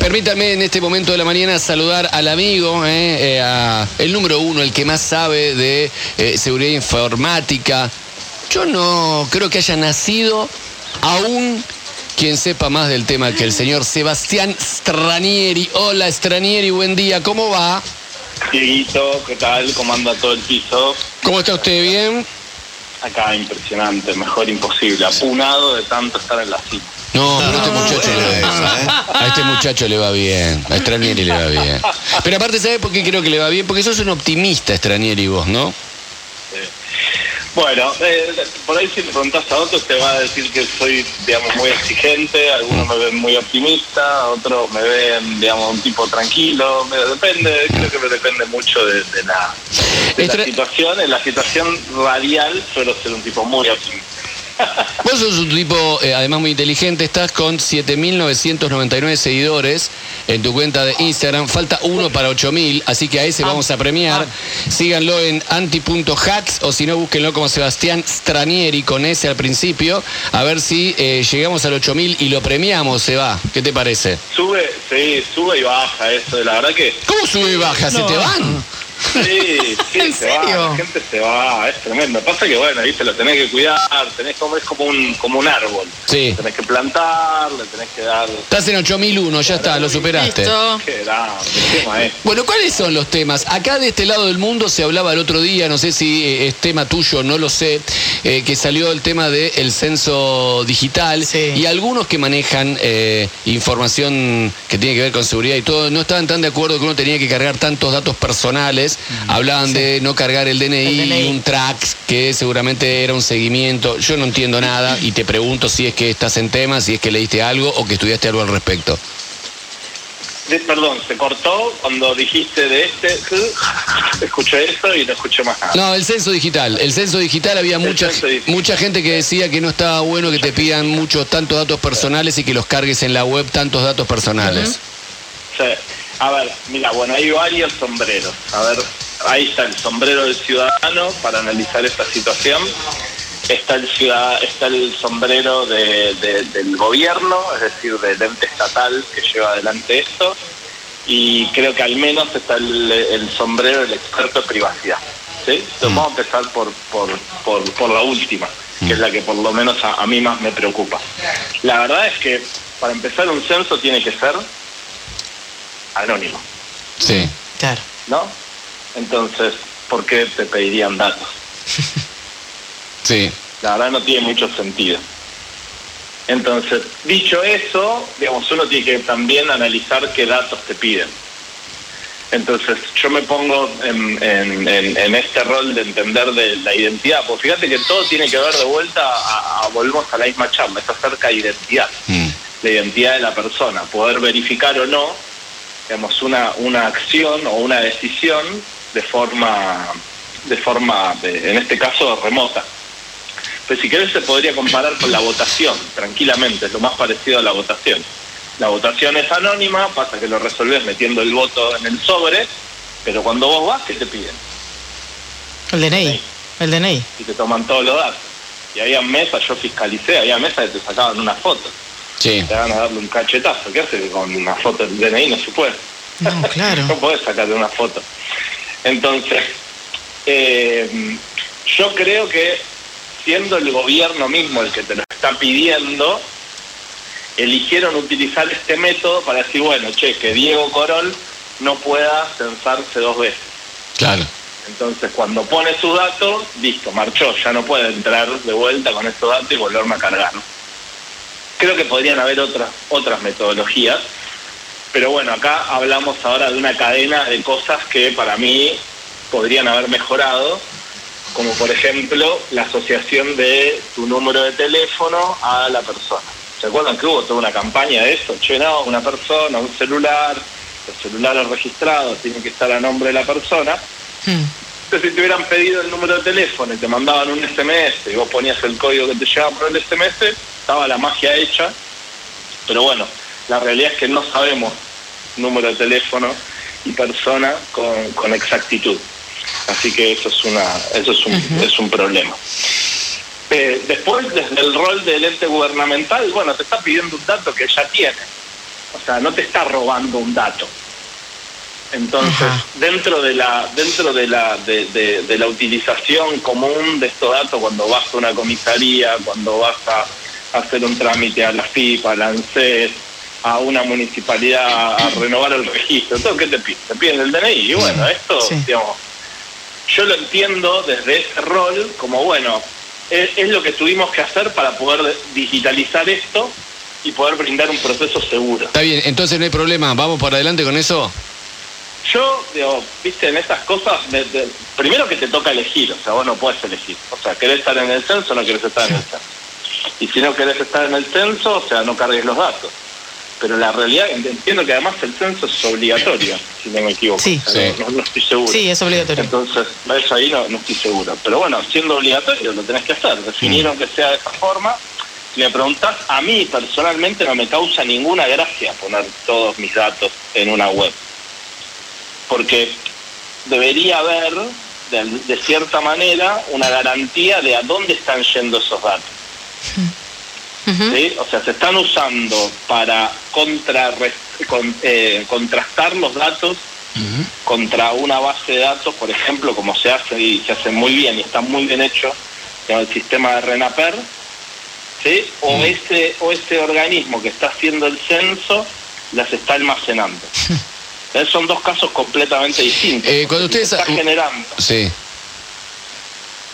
Permítame en este momento de la mañana saludar al amigo, eh, eh, a el número uno, el que más sabe de eh, seguridad informática. Yo no creo que haya nacido aún quien sepa más del tema que el señor Sebastián Stranieri. Hola Stranieri, buen día, ¿cómo va? Dieguito, ¿qué tal? ¿Cómo anda todo el piso? ¿Cómo está usted? ¿Bien? Acá impresionante, mejor imposible, apunado de tanto estar en la cita. No, pero a este muchacho le va bien. A este muchacho le va bien. A Stranieri le va bien. Pero aparte, ¿sabes por qué creo que le va bien? Porque sos un optimista, Stranieri, vos, ¿no? Eh, Bueno, eh, por ahí si le preguntas a otros te va a decir que soy, digamos, muy exigente, algunos me ven muy optimista, otros me ven, digamos, un tipo tranquilo, me- depende, creo que me depende mucho de, de la, de la situación, en la situación radial suelo ser un tipo muy optimista. Vos sos un tipo, eh, además muy inteligente, estás con 7.999 seguidores en tu cuenta de Instagram. Falta uno para 8.000, así que a ese vamos a premiar. Síganlo en anti.hacks o si no, búsquenlo como Sebastián Stranieri con S al principio. A ver si eh, llegamos al 8.000 y lo premiamos, se va. ¿Qué te parece? Sube, sí, sube y baja eso, la verdad que ¿Cómo sube y baja? ¿Se te van? Sí, sí, ¿En se va, serio? la gente se va, es tremendo. Pasa que bueno, viste, lo tenés que cuidar, tenés como, es como un, como un árbol. Sí. Tenés que plantar, le tenés que dar. Estás en 8.001, ya está, lo superaste. Listo. Qué grande, qué maestro. Bueno, ¿cuáles son los temas? Acá de este lado del mundo se hablaba el otro día, no sé si eh, es tema tuyo, no lo sé, eh, que salió el tema del censo digital Sí. y algunos que manejan eh, información que tiene que ver con seguridad y todo, no estaban tan de acuerdo que uno tenía que cargar tantos datos personales, hablaban de no cargar el DNI, El DNI. un tracks, que seguramente era un seguimiento, yo no entiendo nada y te pregunto si es que estás en tema, si es que leíste algo o que estudiaste algo al respecto. De- perdón, se cortó cuando dijiste de este. Escuché eso y no escuché más nada. No, el censo digital. El censo digital había mucha, digital. mucha gente que decía que no estaba bueno que te pidan muchos tantos datos personales y que los cargues en la web tantos datos personales. Sí. A ver, mira, bueno, hay varios sombreros. A ver, ahí está el sombrero del ciudadano para analizar esta situación. Está el ciudad, está el sombrero de- de- del gobierno, es decir, del ente estatal que lleva adelante esto. Y creo que al menos está el, el sombrero del experto en privacidad. ¿sí? Entonces, Vamos a empezar por, por, por, por la última, que es la que por lo menos a, a mí más me preocupa. La verdad es que para empezar un censo tiene que ser anónimo, Sí. Claro. ¿no? Entonces, ¿por qué te pedirían datos? Sí. La verdad no tiene mucho sentido. Entonces, dicho eso, digamos, uno tiene que también analizar qué datos te piden. Entonces, yo me pongo en, en- en- en este rol de entender de la identidad, porque fíjate que todo tiene que ver de vuelta a, a- volvemos a la misma charla, es acerca de identidad, Mm. la identidad de la persona, poder verificar o no, digamos, una, una acción o una decisión de forma, de forma, de- en este caso, remota. Pues si querés se podría comparar con la votación, tranquilamente, es lo más parecido a la votación. La votación es anónima, pasa que lo resolvés metiendo el voto en el sobre, pero cuando vos vas, ¿qué te piden? El DNI. El DNI. Y te toman todos los datos. Y había mesas, yo fiscalicé, había mesas que te sacaban una foto, Sí. te van a darle un cachetazo. ¿Qué haces con una foto del DNI? No se puede. No, claro. no podés sacarle una foto. Entonces, eh, yo creo que siendo el gobierno mismo el que te lo está pidiendo, eligieron utilizar este método para decir, bueno, che, que Diego Corol no pueda censarse dos veces. Claro. Entonces, cuando pone su dato, listo, marchó, ya no puede entrar de vuelta con estos datos y volverme a cargar. Creo que podrían haber otras, otras metodologías, pero bueno, acá hablamos ahora de una cadena de cosas que para mí podrían haber mejorado, como por ejemplo la asociación de tu número de teléfono a la persona. ¿Se acuerdan que hubo toda una campaña de eso? Che, no, una persona, un celular, los celulares registrados tienen que estar a nombre de la persona. Mm. Entonces, si te hubieran pedido el número de teléfono y te mandaban un SMS y vos ponías el código que te llegaba por el SMS, estaba la magia hecha. Pero bueno, la realidad es que no sabemos número de teléfono y persona con, con exactitud. Así que eso es una eso es un, es un problema. Eh, después, desde el rol del ente gubernamental, bueno, te está pidiendo un dato que ya tiene. o sea, no te está robando un dato. Entonces, Ajá. dentro de la dentro de la de, de- de la utilización común de estos datos cuando vas a una comisaría, cuando vas a hacer un trámite a la FIP, a la ANSES, a una municipalidad a renovar el registro, todo qué te piden, te piden el DNI y bueno, esto, Sí. digamos, yo lo entiendo desde ese rol como bueno, es, es lo que tuvimos que hacer para poder digitalizar esto y poder brindar un proceso seguro. Está bien, entonces no hay problema. ¿Vamos para adelante con eso? Yo, digo, viste, en estas cosas, de- primero que te toca elegir, o sea, vos no puedes elegir. O sea, querés estar en el censo o no querés estar en el censo. Y si no querés estar en el censo, o sea, no cargues los datos. Pero la realidad, entiendo que además el censo es obligatorio, si no me equivoco. Sí. O sea, Sí. No, no estoy seguro. Sí, es obligatorio. Entonces, eso ahí no, no estoy seguro. Pero bueno, siendo obligatorio lo tenés que hacer. Definieron que sea de esa forma. Si me preguntás, a mí personalmente no me causa ninguna gracia poner todos mis datos en una web. Porque debería haber, de, de cierta manera, una garantía de a dónde están yendo esos datos. ¿sí? O sea, se están usando para con- eh, contrastar los datos contra una base de datos, por ejemplo, como se hace y se hace muy bien y está muy bien hecho en el sistema de RENAPER, ¿sí? o, ese, o ese organismo que está haciendo el censo las está almacenando. Eh, Son dos casos completamente distintos. Eh, cuando ustedes- está generando Sí.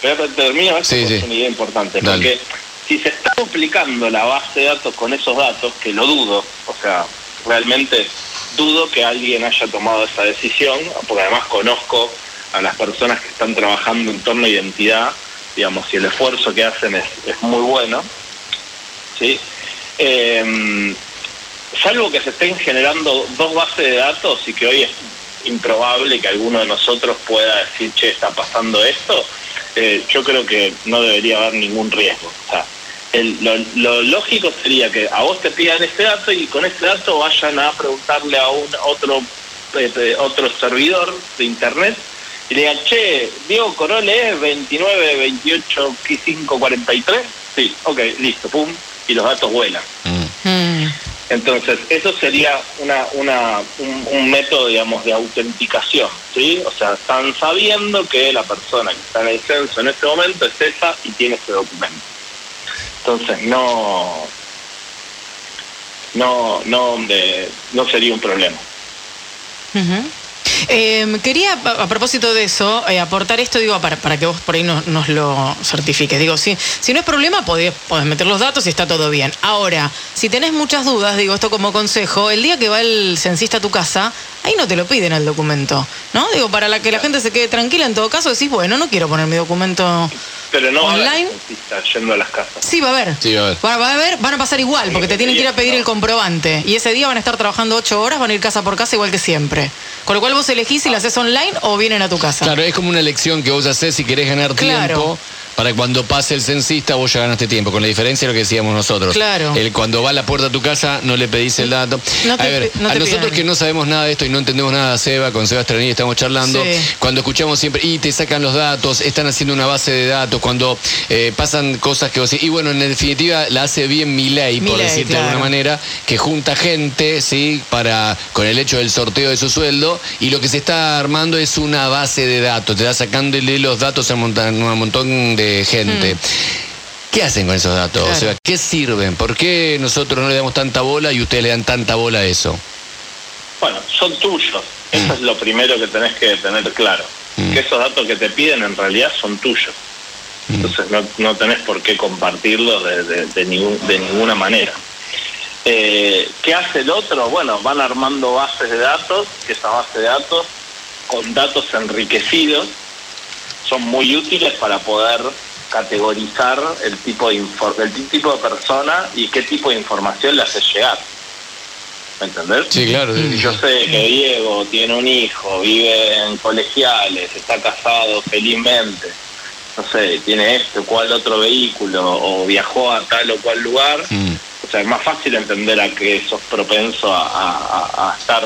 pero termino esto Sí, es una idea importante. Dale. Porque si se está duplicando la base de datos con esos datos, que lo dudo, o sea, realmente dudo que alguien haya tomado esa decisión, porque además conozco a las personas que están trabajando en torno a identidad, digamos, y el esfuerzo que hacen es, es muy bueno, ¿sí? Eh, salvo que se estén generando dos bases de datos y que hoy es improbable que alguno de nosotros pueda decir, che, está pasando esto, eh, yo creo que no debería haber ningún riesgo. O sea, el- lo, lo lógico sería que a vos te pidan ese dato y con ese dato vayan a preguntarle a un otro eh, eh, otro servidor de internet y le digan, che, Diego Corole es 29, 28, 5, 43. Sí, ok, listo, pum, y los datos vuelan. Mm. Entonces, eso sería una, una, un, método, digamos, de autenticación, ¿sí? O sea, están sabiendo que la persona que está en el censo en este momento es esa y tiene ese documento. Entonces, no, no, no, de- no sería un problema. Eh, quería, a, a propósito de eso, eh, aportar esto, digo, para, para que vos por ahí nos, nos lo certifiques. Digo, si, si no es problema, podés, podés meter los datos y está todo bien. Ahora, si tenés muchas dudas, digo esto como consejo, el día que va el censista a tu casa, ahí no te lo piden el documento, ¿no? Digo, para la que la gente se quede tranquila, en todo caso decís, bueno, no quiero poner mi documento Pero no va a haber online. censista yendo a las casas. Sí, va a haber. Sí, va a haber. Va, va a haber, van a pasar igual, porque te tienen que ir a pedir el comprobante. Y ese día van a estar trabajando ocho horas, van a ir casa por casa igual que siempre. Con lo cual vos elegís si la haces online o vienen a tu casa. Claro, es como una elección que vos haces si querés ganar Claro. tiempo. Para cuando pase el censista vos ya ganaste tiempo, con la diferencia de lo que decíamos nosotros. Claro. El, cuando va a la puerta a tu casa no le pedís el dato. No te a ver, no a nosotros pidan. que no sabemos nada de esto y no entendemos nada de Seba, con Seba Estranilli estamos charlando, Sí. cuando escuchamos siempre, y te sacan los datos, están haciendo una base de datos, cuando eh, pasan cosas que vos decís, y bueno, en definitiva la hace bien mi ley, por Milei, decirte de alguna manera, que junta gente, ¿sí? Para, con el hecho del sorteo de su sueldo, y lo que se está armando es una base de datos, te da sacándole los datos a un montón, montón de gente. ¿Qué hacen con esos datos? Claro. O sea, ¿qué sirven? ¿Por qué nosotros no le damos tanta bola y ustedes le dan tanta bola a eso? Bueno, son tuyos. Eso es lo primero que tenés que tener claro. Mm. Que esos datos que te piden en realidad son tuyos. Entonces no, no tenés por qué compartirlos de, de- de ningún- de ninguna manera. Eh, ¿Qué hace el otro? Bueno, van armando bases de datos, que esa base de datos, con datos enriquecidos, son muy útiles para poder categorizar el tipo de, el tipo de persona y qué tipo de información le hace llegar. ¿Me entendés? Sí, claro. Yo sé que Diego tiene un hijo, vive en colegiales, está casado felizmente, no sé, tiene este o cual otro vehículo o viajó a tal o cual lugar, Mm. o sea, es más fácil entender a que sos propenso a- a estar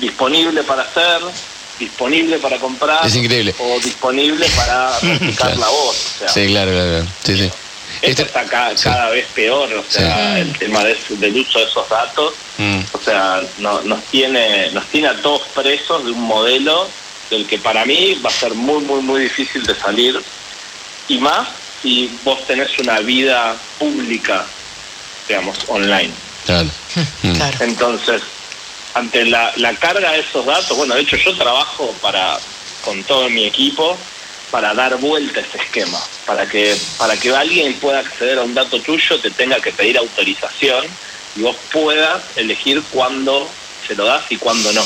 disponible para hacer, disponible para comprar Es increíble. o disponible para Claro. la voz. O sea, Sí, claro, claro. claro. Sí, sí. Esto Este- está cada, sí. cada vez peor, o sea, Sí. el tema de- del uso de esos datos, Mm. o sea, no- nos tiene nos tiene a todos presos de un modelo del que para mí va a ser muy, muy, muy difícil de salir, y más si vos tenés una vida pública, digamos, online. Claro. Mm. Claro. Entonces, ante la, la carga de esos datos, bueno, de hecho yo trabajo para con todo mi equipo para dar vuelta a ese esquema, para que para que alguien pueda acceder a un dato tuyo, te tenga que pedir autorización y vos puedas elegir cuándo se lo das y cuándo no.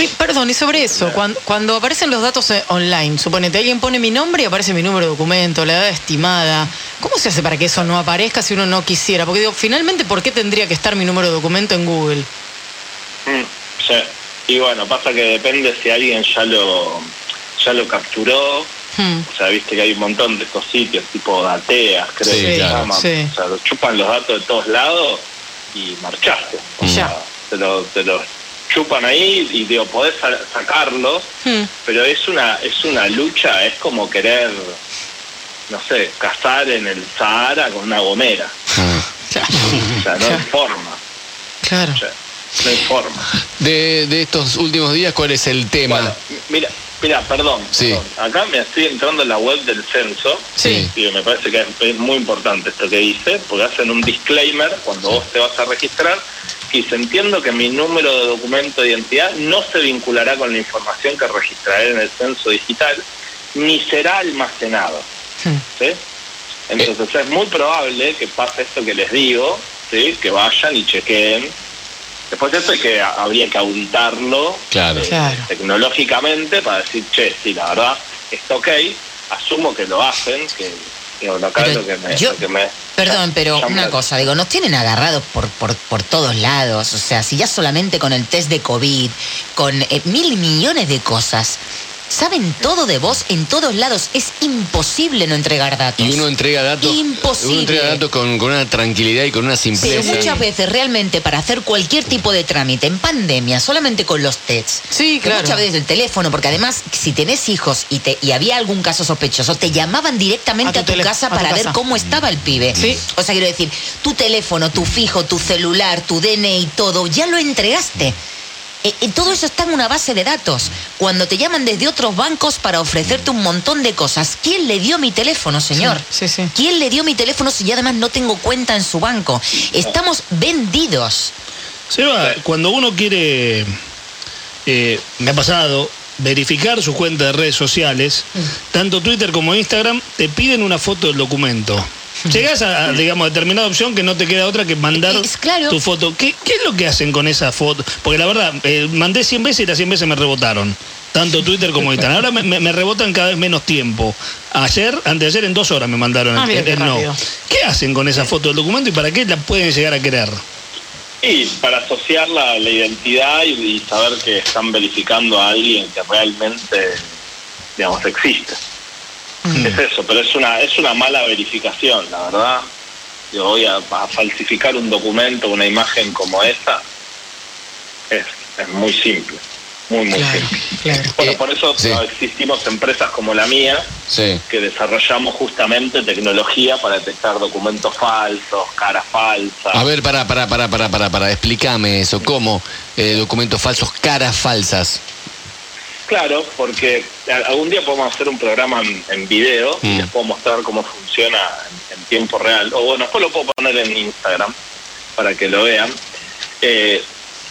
Y, perdón, y sobre eso, cuando, cuando aparecen los datos eh, online, suponete, alguien pone mi nombre y aparece mi número de documento, la edad estimada. ¿Cómo se hace para que eso no aparezca si uno no quisiera? Porque digo, finalmente, ¿por qué tendría que estar mi número de documento en Google? Sí. Y bueno, pasa que depende si alguien ya lo ya lo capturó, Hmm. O sea, viste que hay un montón de estos sitios, tipo dateas, creo Sí, que se claro. llaman. Sí. O sea, lo chupan los datos de todos lados y marchaste. O Y sea, ya. te lo, te lo chupan ahí y digo, podés sa- sacarlos, Hmm. pero es una, es una lucha, es como querer, no sé, cazar en el Sahara con una gomera. Ah. Claro. O sea, no hay forma. Claro. O sea, no hay forma. De, de estos últimos días, ¿cuál es el tema? Bueno, mira, mira, perdón, Sí. perdón. Acá me estoy entrando en la web del censo. Sí. Y me parece que es, muy importante esto que dice, porque hacen un disclaimer cuando vos te vas a registrar, que dice, entiendo que mi número de documento de identidad no se vinculará con la información que registraré en el censo digital, ni será almacenado. ¿sí? Entonces es muy probable que pase esto que les digo, ¿sí? que vayan y chequeen. Después de eso hay que, habría que auditarlo Claro. eh, Claro. tecnológicamente para decir, che, sí, la verdad, está ok, asumo que lo hacen, que digo, acá es Pero lo que me... yo- lo que me- Perdón, pero una cosa, digo, nos tienen agarrados por, por, por todos lados. O sea, si ya solamente con el test de COVID, con eh, mil millones de cosas, saben todo de vos en todos lados. Es imposible no entregar datos. Y uno entrega datos. Imposible. Uno entrega datos con, con una tranquilidad y con una Pero simpleza. muchas veces realmente para hacer cualquier tipo de trámite en pandemia, solamente con los tests. Sí, que claro. Muchas veces el teléfono, porque además si tenés hijos y, te, y había algún caso sospechoso, te llamaban directamente A a tu casa a tu para ver casa. cómo estaba el pibe. Sí. O sea, quiero decir, tu teléfono, tu fijo, tu celular, tu DNI, todo, ya lo entregaste. Eh, eh, todo eso está en una base de datos. Cuando te llaman desde otros bancos para ofrecerte un montón de cosas, ¿quién le dio mi teléfono, señor? Sí, sí. ¿Quién le dio mi teléfono si yo además no tengo cuenta en su banco? Estamos vendidos. Seba, cuando uno quiere, eh, me ha pasado, verificar su cuenta de redes sociales, tanto Twitter como Instagram, te piden una foto del documento. Llegás a, a, digamos, determinada opción que no te queda otra que mandar Es claro. tu foto. ¿Qué, qué es lo que hacen con esa foto? Porque la verdad, eh, mandé 100 veces y las 100 veces me rebotaron. Tanto Twitter como Instagram. Ahora me, me- me rebotan cada vez menos tiempo. Ayer, antes de ayer, en dos horas me mandaron Ah, el, el no. ¿Qué hacen con esa foto del documento y para qué la pueden llegar a querer? Y para asociar la, la identidad y, y saber que están verificando a alguien que realmente, digamos, existe. Es eso, pero es una es una mala verificación, la verdad. Yo voy a, a falsificar un documento, una imagen como esa, es, es muy simple, muy, muy Claro, simple. claro. Bueno, Eh, por eso sí. no, existimos empresas como la mía, Sí. que desarrollamos justamente tecnología para detectar documentos falsos, caras falsas. A ver, para, para, para, para, para, para, explícame eso. ¿Cómo? Eh, documentos falsos, caras falsas. Claro, porque algún día podemos hacer un programa en, en video y Mm. les puedo mostrar cómo funciona en, en tiempo real. O bueno, después lo puedo poner en Instagram para que lo vean. Eh,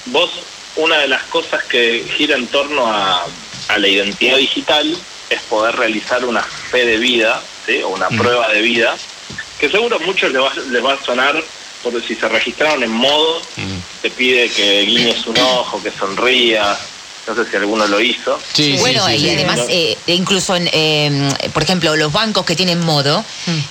vos, una de las cosas que gira en torno a, a la identidad digital es poder realizar una fe de vida, ¿sí? o una prueba de vida, que seguro a muchos les va, les va a sonar, porque si se registraron en modo, te pide que guiñes un ojo, que sonrías, no sé si alguno lo hizo. Sí, bueno, sí, sí, y sí. además, eh, incluso, en, eh, por ejemplo, los bancos que tienen modo,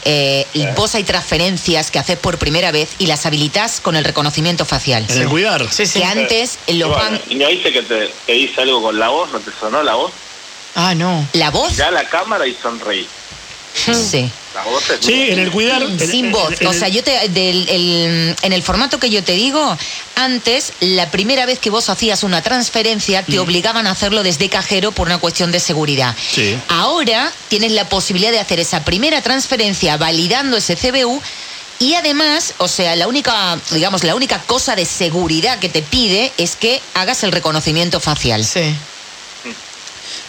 eh, vos hay transferencias que haces por primera vez y las habilitas con el reconocimiento facial. En el cuidar. Sí, sí. Que antes los bueno, bancos... y no dice que te, te dice algo con la voz, ¿no te sonó la voz? Ah, no. ¿La voz? Ya la cámara y sonreí. Sí. Sí, en el cuidar. Sin en- voz. en O sea, yo te, del- el- en el formato que yo te digo, antes, la primera vez que vos hacías una transferencia, te obligaban a hacerlo desde cajero por una cuestión de seguridad. Sí. Ahora tienes la posibilidad de hacer esa primera transferencia validando ese CBU. Y además, o sea, la única, digamos, la única cosa de seguridad que te pide es que hagas el reconocimiento facial. Sí.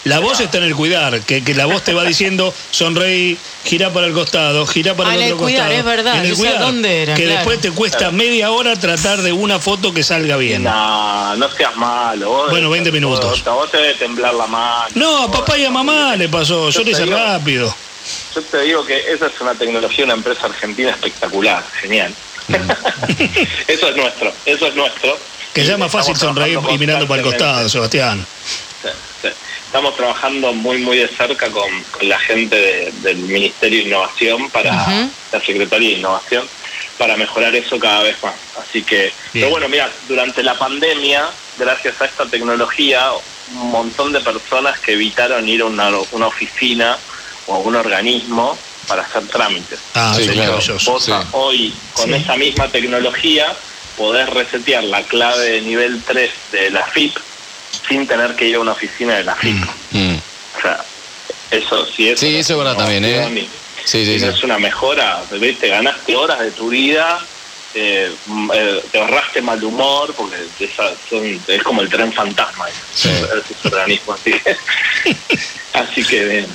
La voz está en el cuidar, que, que la voz te va diciendo sonreí, gira para el costado, gira para Ah, el en otro el cuidar, costado. es verdad, En el cuidar, dónde era, que claro. después te cuesta media hora tratar de una foto que salga bien. No, no seas malo. vos Bueno, debes- 20 minutos. Vos, a vos te debe temblar la mano. No, a papá y a mamá le pasó, yo Yo le hice digo- rápido. Yo te digo que esa es una tecnología, una empresa argentina espectacular, genial. eso es nuestro, eso es nuestro. Que es más fácil sonreír y mirando para el costado. Sebastián. Sí, sí. Estamos trabajando muy, muy de cerca con, con la gente de- del Ministerio de Innovación, para la Secretaría de Innovación, para mejorar eso cada vez más. Así que, pero bueno, mira, durante la pandemia, gracias a esta tecnología, un montón de personas que evitaron ir a una, una oficina o a un organismo para hacer trámites. Ah, Sí, sí, claro. maravilloso. Vos sí. hoy, con Sí. esa misma tecnología, podés resetear la clave de nivel 3 de la FIP sin tener que ir a una oficina de la FIP. Mm. O sea, eso sí es. Sí, eso es verdad también, ¿eh? Sí, sí, Sí, sí. Es una mejora, ¿viste? Ganaste horas de tu vida, eh, mm, eh, te ahorraste mal humor, porque esa- son- es como el tren fantasma, Sí. ese organismo. Así que, así que bien,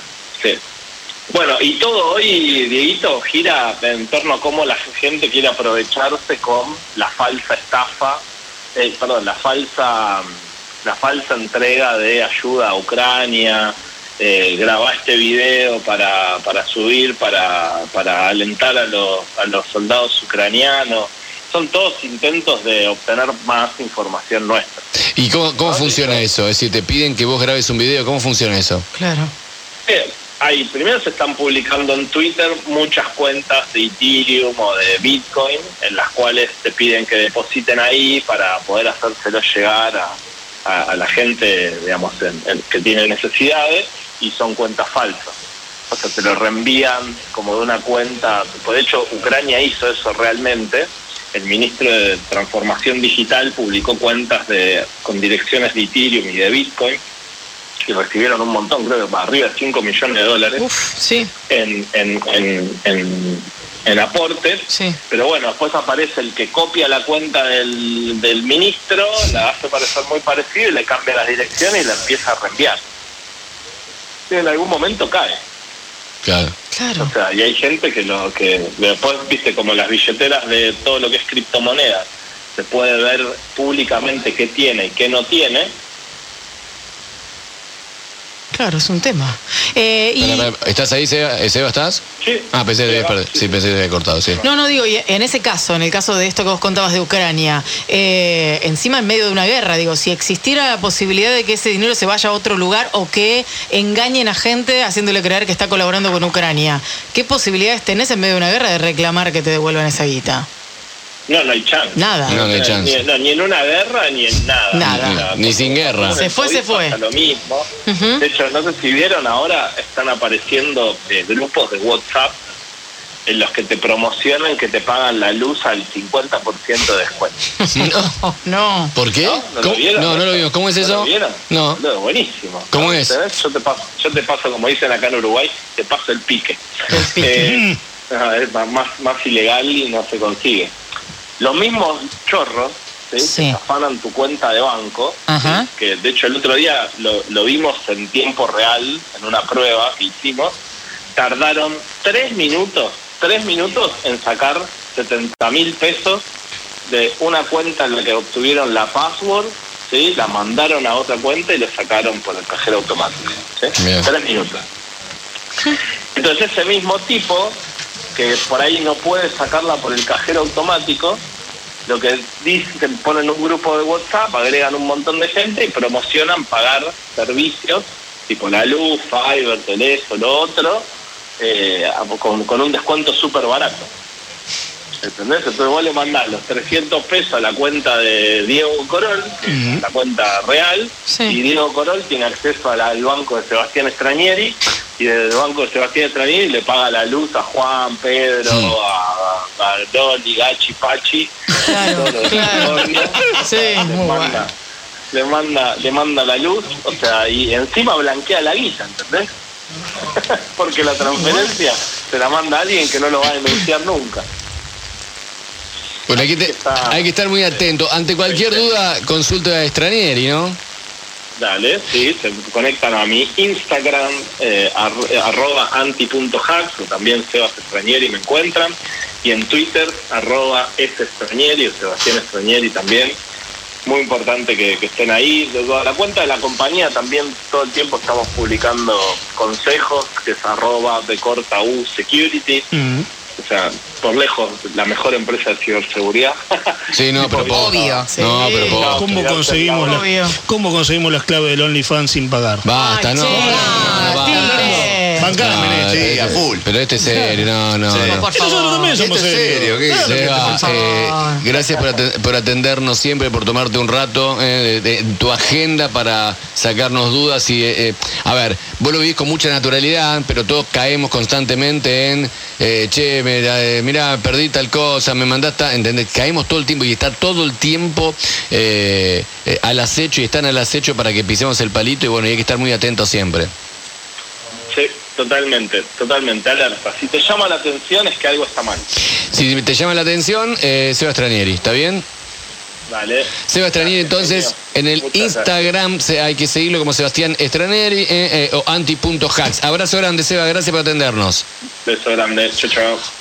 sí. Bueno, y todo hoy, Dieguito, gira en torno a cómo la gente quiere aprovecharse con la falsa estafa, eh, perdón, la falsa, la falsa entrega de ayuda a Ucrania, eh, grabar este video para, para subir, para, para alentar a los, a los soldados ucranianos. Son todos intentos de obtener más información nuestra. ¿Y cómo, cómo Ah, funciona sí. eso? Es decir, te piden que vos grabes un video, ¿cómo funciona eso? Claro. Eh, hay, primero se están publicando en Twitter muchas cuentas de Ethereum o de Bitcoin en las cuales te piden que depositen ahí para poder hacérselo llegar a, a- a la gente, digamos, en- en- que tiene necesidades y son cuentas falsas. O sea, te lo reenvían como de una cuenta. pues De hecho, Ucrania hizo eso realmente. El ministro de Transformación Digital publicó cuentas de, con direcciones de Ethereum y de Bitcoin y recibieron un montón, creo que arriba de 5 millones de dólares Uf, sí, en, en, en, en, en aportes. sí. Pero bueno, después aparece el que copia la cuenta del, del ministro, la hace parecer muy parecida y le cambia las direcciones y la empieza a reenviar. Y en algún momento cae. Claro. Claro. O sea, y hay gente que lo que después, viste, como las billeteras de todo lo que es criptomonedas, se puede ver públicamente qué tiene y qué no tiene. Claro, es un tema. Eh, y... ¿Estás ahí, Seba? ¿Eh, ¿Seba estás? Sí. Ah, pensé que perdido. sí. Sí, pensé que había cortado, sí. No, no digo, y en ese caso, en el caso de esto que vos contabas de Ucrania, eh, encima en medio de una guerra, digo, si existiera la posibilidad de que ese dinero se vaya a otro lugar o que engañen a gente haciéndole creer que está colaborando con Ucrania, ¿qué posibilidades tenés en medio de una guerra de reclamar que te devuelvan esa guita? No, no hay chance. Nada. No, no hay Ni- chance. no, ni en una guerra ni en nada. Nada. Ni sin guerra. Se fue, se fue. Lo mismo. De hecho, no sé si vieron ahora, están apareciendo eh, grupos de WhatsApp en los que te promocionan que te pagan la luz al 50% de descuento. No, no. ¿Por qué? ¿No? ¿No lo vieron? no, no lo vimos. ¿Cómo es ¿No eso? lo vieron? No. No, buenísimo. ¿Cómo ¿No? es? Yo te paso, yo te paso, como dicen acá en Uruguay, te paso el pique. El pique. Eh, no, es más, más ilegal y no se consigue. Los mismos chorros ¿sí? Sí. que afanan tu cuenta de banco, Ajá. ¿sí? que de hecho el otro día lo, lo vimos en tiempo real, en una prueba que hicimos, tardaron tres minutos, tres minutos en sacar 70 mil pesos de una cuenta en la que obtuvieron la password, ¿sí? la mandaron a otra cuenta y lo sacaron por el cajero automático. Tres minutos. Entonces ese mismo tipo, que por ahí no puede sacarla por el cajero automático, lo que dicen, ponen un grupo de WhatsApp, agregan un montón de gente y promocionan pagar servicios, tipo la luz, Fiverr, teléfono, lo otro, eh, con, con un descuento súper barato. ¿Entendés? Entonces vos le mandás los 300 pesos a la cuenta de Diego Corol, que es Ujú. la cuenta real, Sí. y Diego Corol tiene acceso la- al banco de Sebastián Estrañeri y desde el banco de Sebastián Estranieri le paga la luz a Juan, Pedro, Sí. a, a Dolly, Gachi, Pachi, Claro, todo lo de claro. Sí, le muy manda, bueno. le manda, le manda la luz, o sea, y encima blanquea la guisa, ¿entendés? Porque la transferencia se la manda a alguien que no lo va a denunciar nunca. Bueno, hay que, te- hay que estar muy atento. Ante cualquier duda, consulta a Estranieri, ¿no? Dale, sí, se conectan a mi Instagram, eh, eh, arroba anti.hacks, o también Sebas Estrañeri me encuentran, y en Twitter, arroba Estrañeri, o Sebastián Estrañeri también. Muy importante que, estén ahí. Luego, a la cuenta de la compañía también todo el tiempo estamos publicando consejos, que es arroba de corta U Security. Mm. Sea, por lejos, la mejor empresa de ciberseguridad. Sí, no, pero. Obvio. Sí. No, pero posta. ¿Cómo conseguimos, la- obvio. ¿Cómo conseguimos las claves del OnlyFans sin pagar? Basta, Ay, no. Bancame, sí, a full. Pero este es serio, no, no. Sí. no. Por Nosotros favor. también somos Esto es serios. serio, ¿qué? Claro que Seba, te pasa. eh, gracias por, aten- por atendernos siempre, por tomarte un rato eh, de, tu agenda para sacarnos dudas. y eh, eh, A ver, vos lo vivís con mucha naturalidad, pero todos caemos constantemente en, eh, che, mira, eh, mirá, perdí tal cosa, me mandaste, ¿entendés? Caemos todo el tiempo y está todo el tiempo eh, eh, al acecho y están al acecho para que pisemos el palito y bueno, y hay que estar muy atentos siempre. Sí, totalmente, totalmente, alerta. Si te llama la atención es que algo está mal. Si te llama la atención, eh, Seba Stranieri, ¿está bien? Vale. Seba Estranieri, entonces, en el Muchas. Instagram se- hay que seguirlo como Sebastián Estranieri eh, eh, o anti.hacks. Abrazo grande, Seba, gracias por atendernos. Beso grande. Chao, chao.